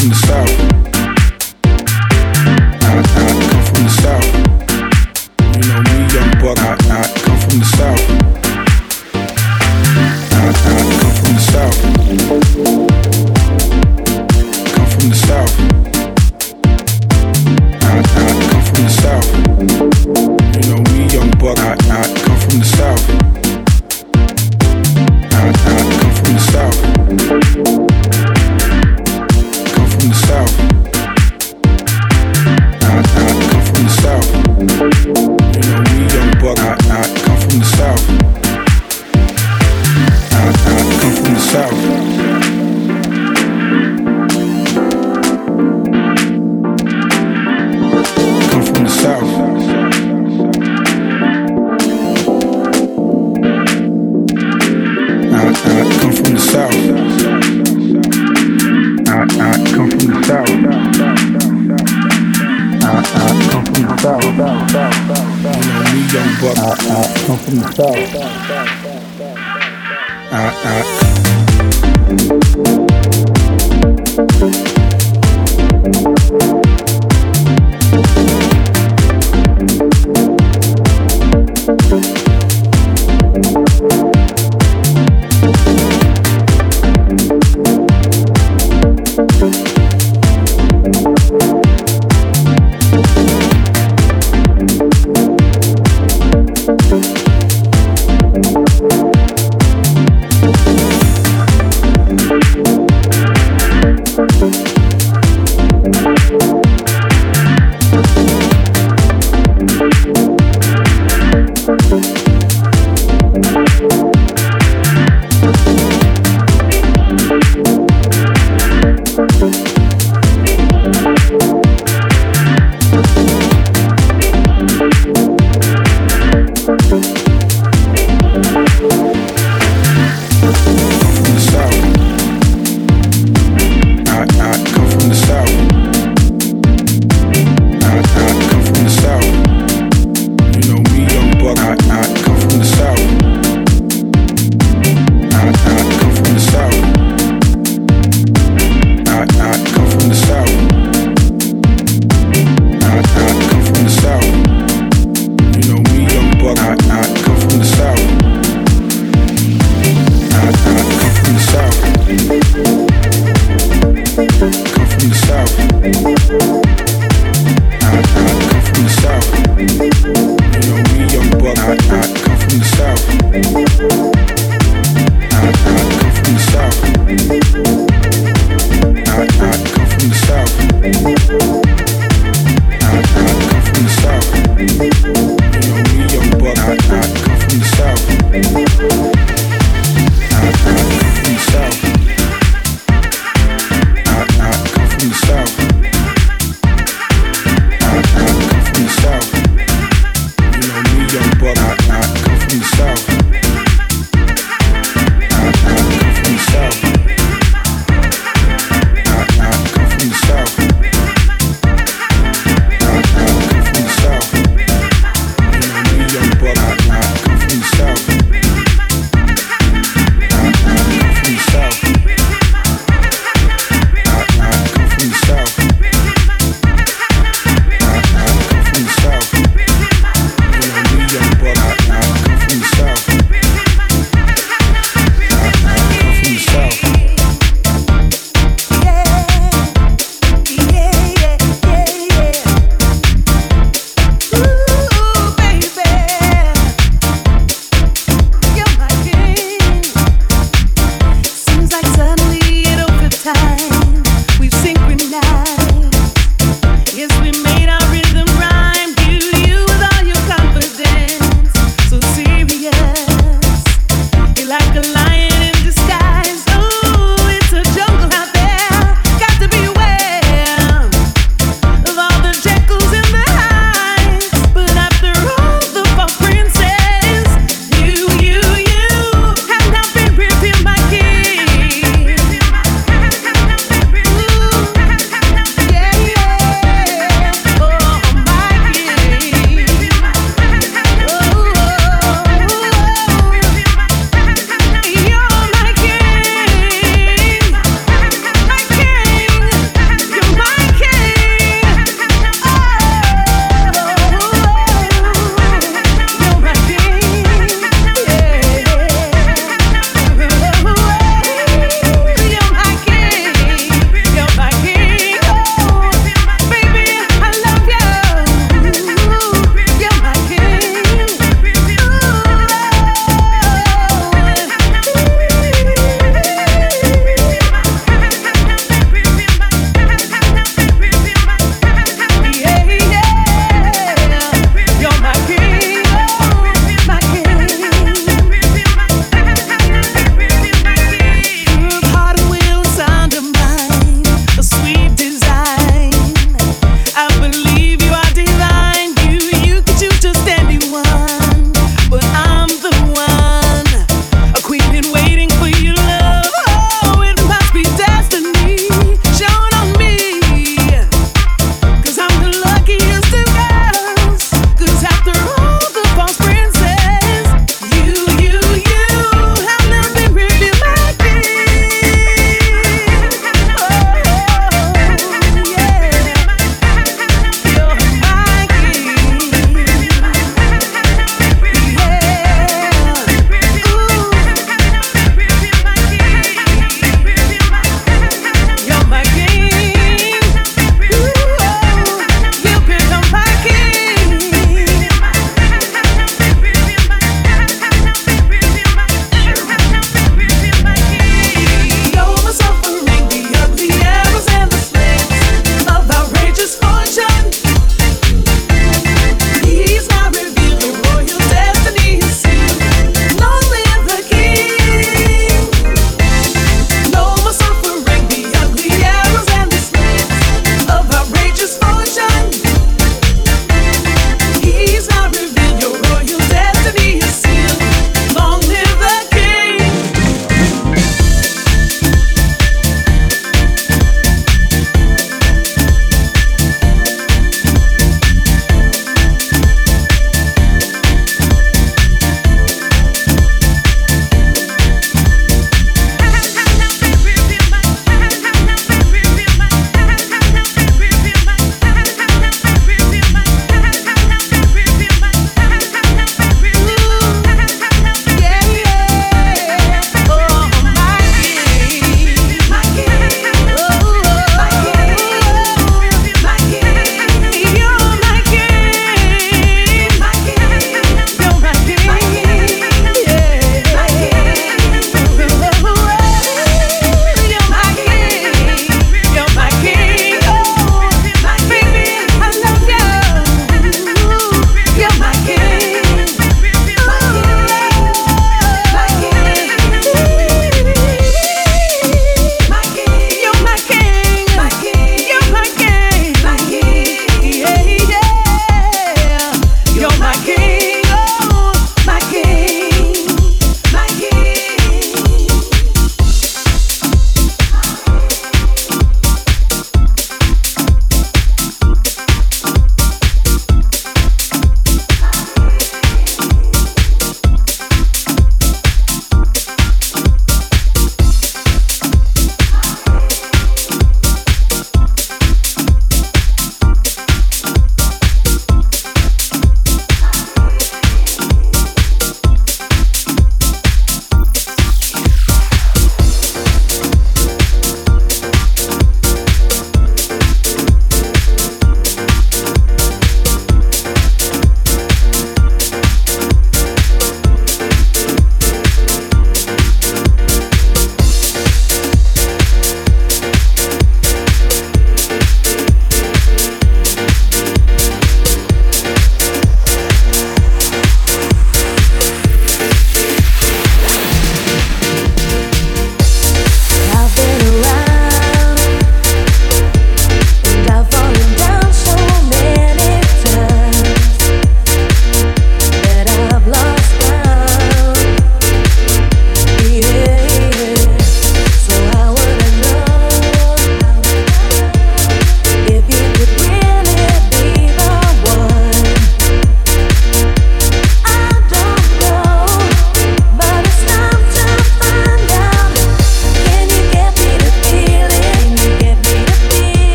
from the south.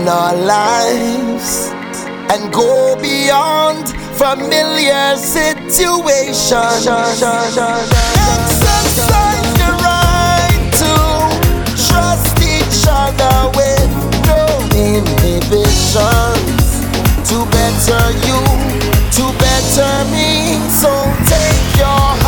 in our lives and go beyond familiar situations. Exercise the right to trust each other with no inhibitions to better you, to better me. So take your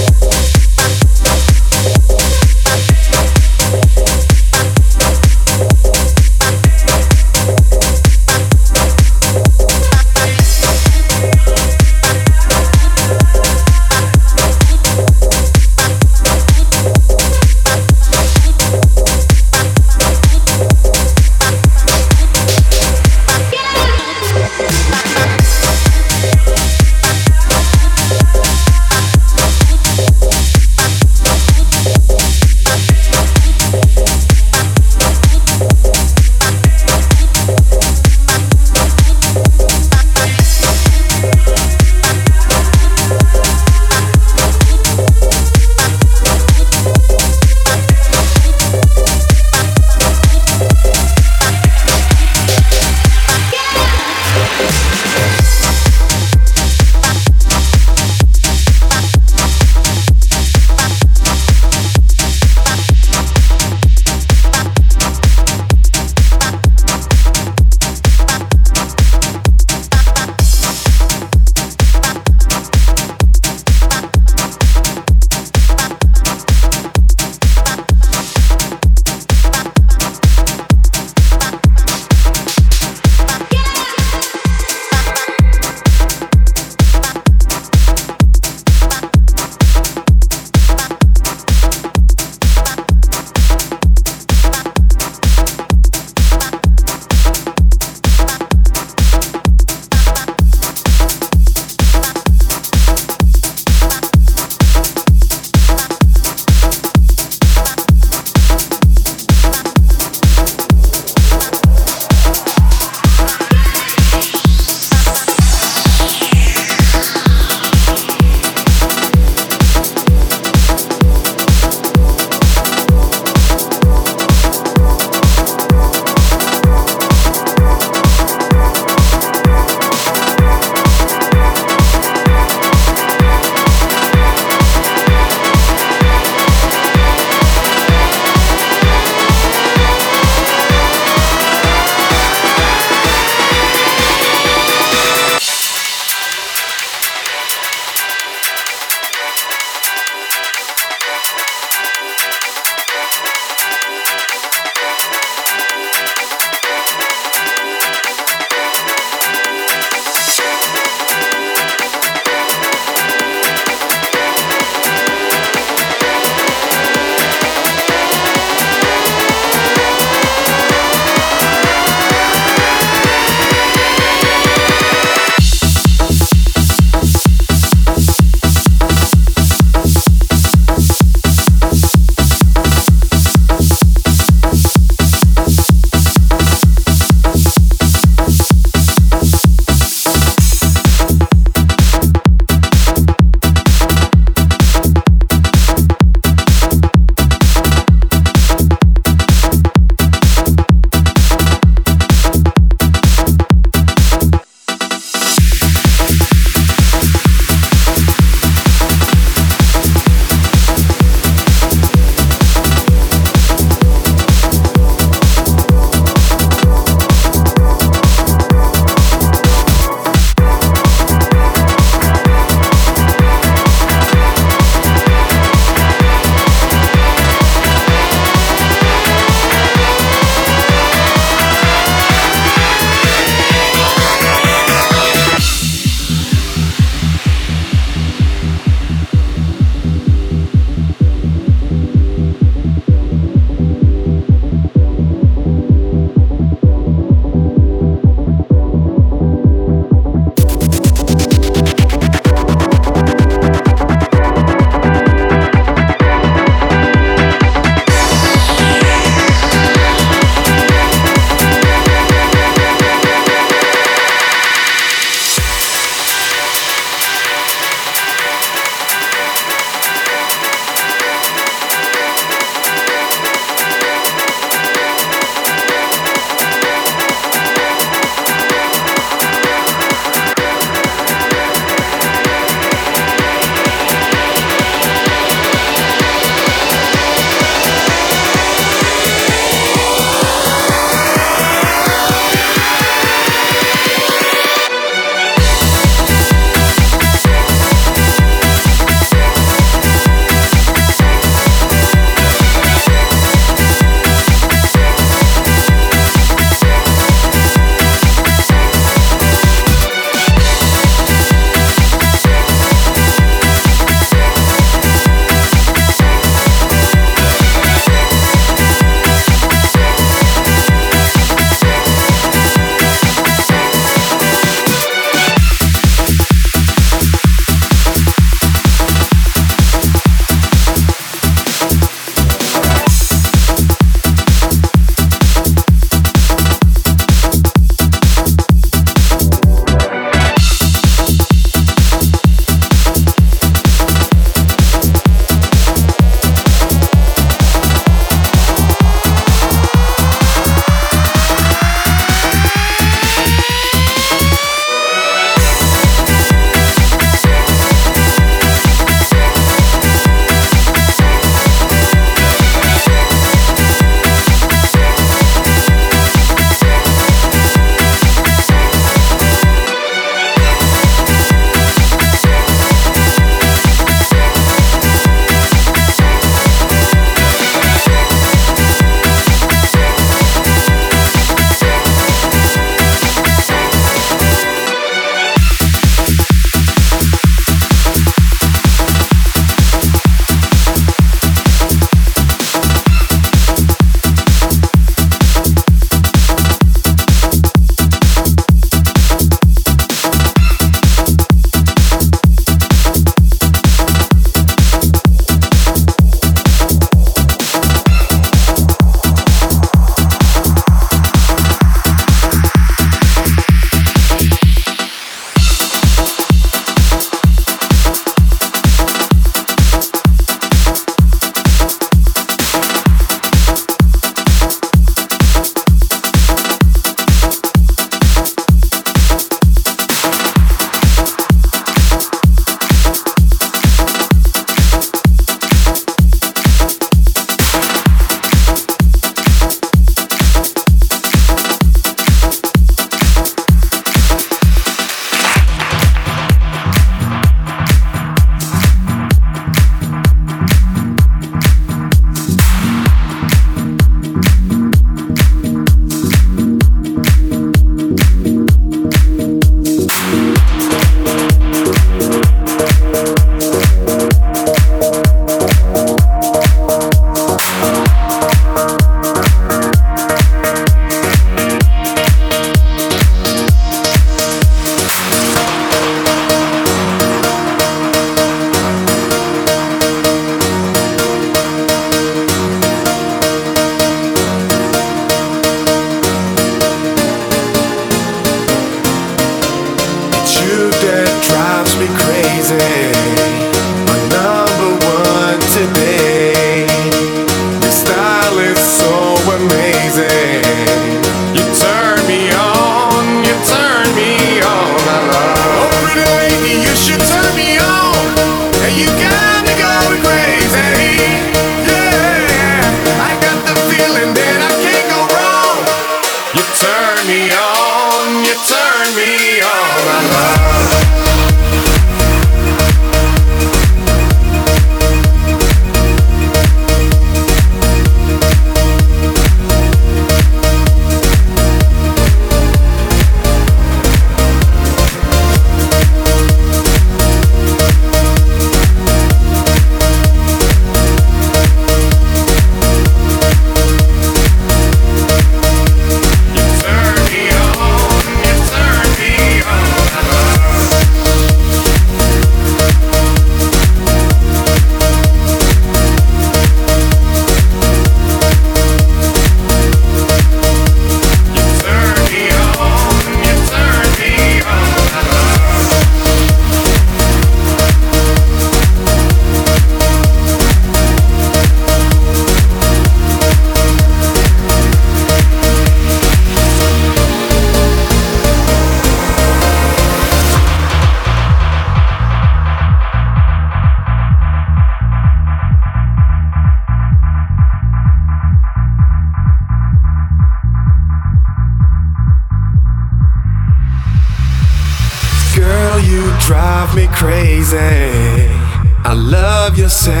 love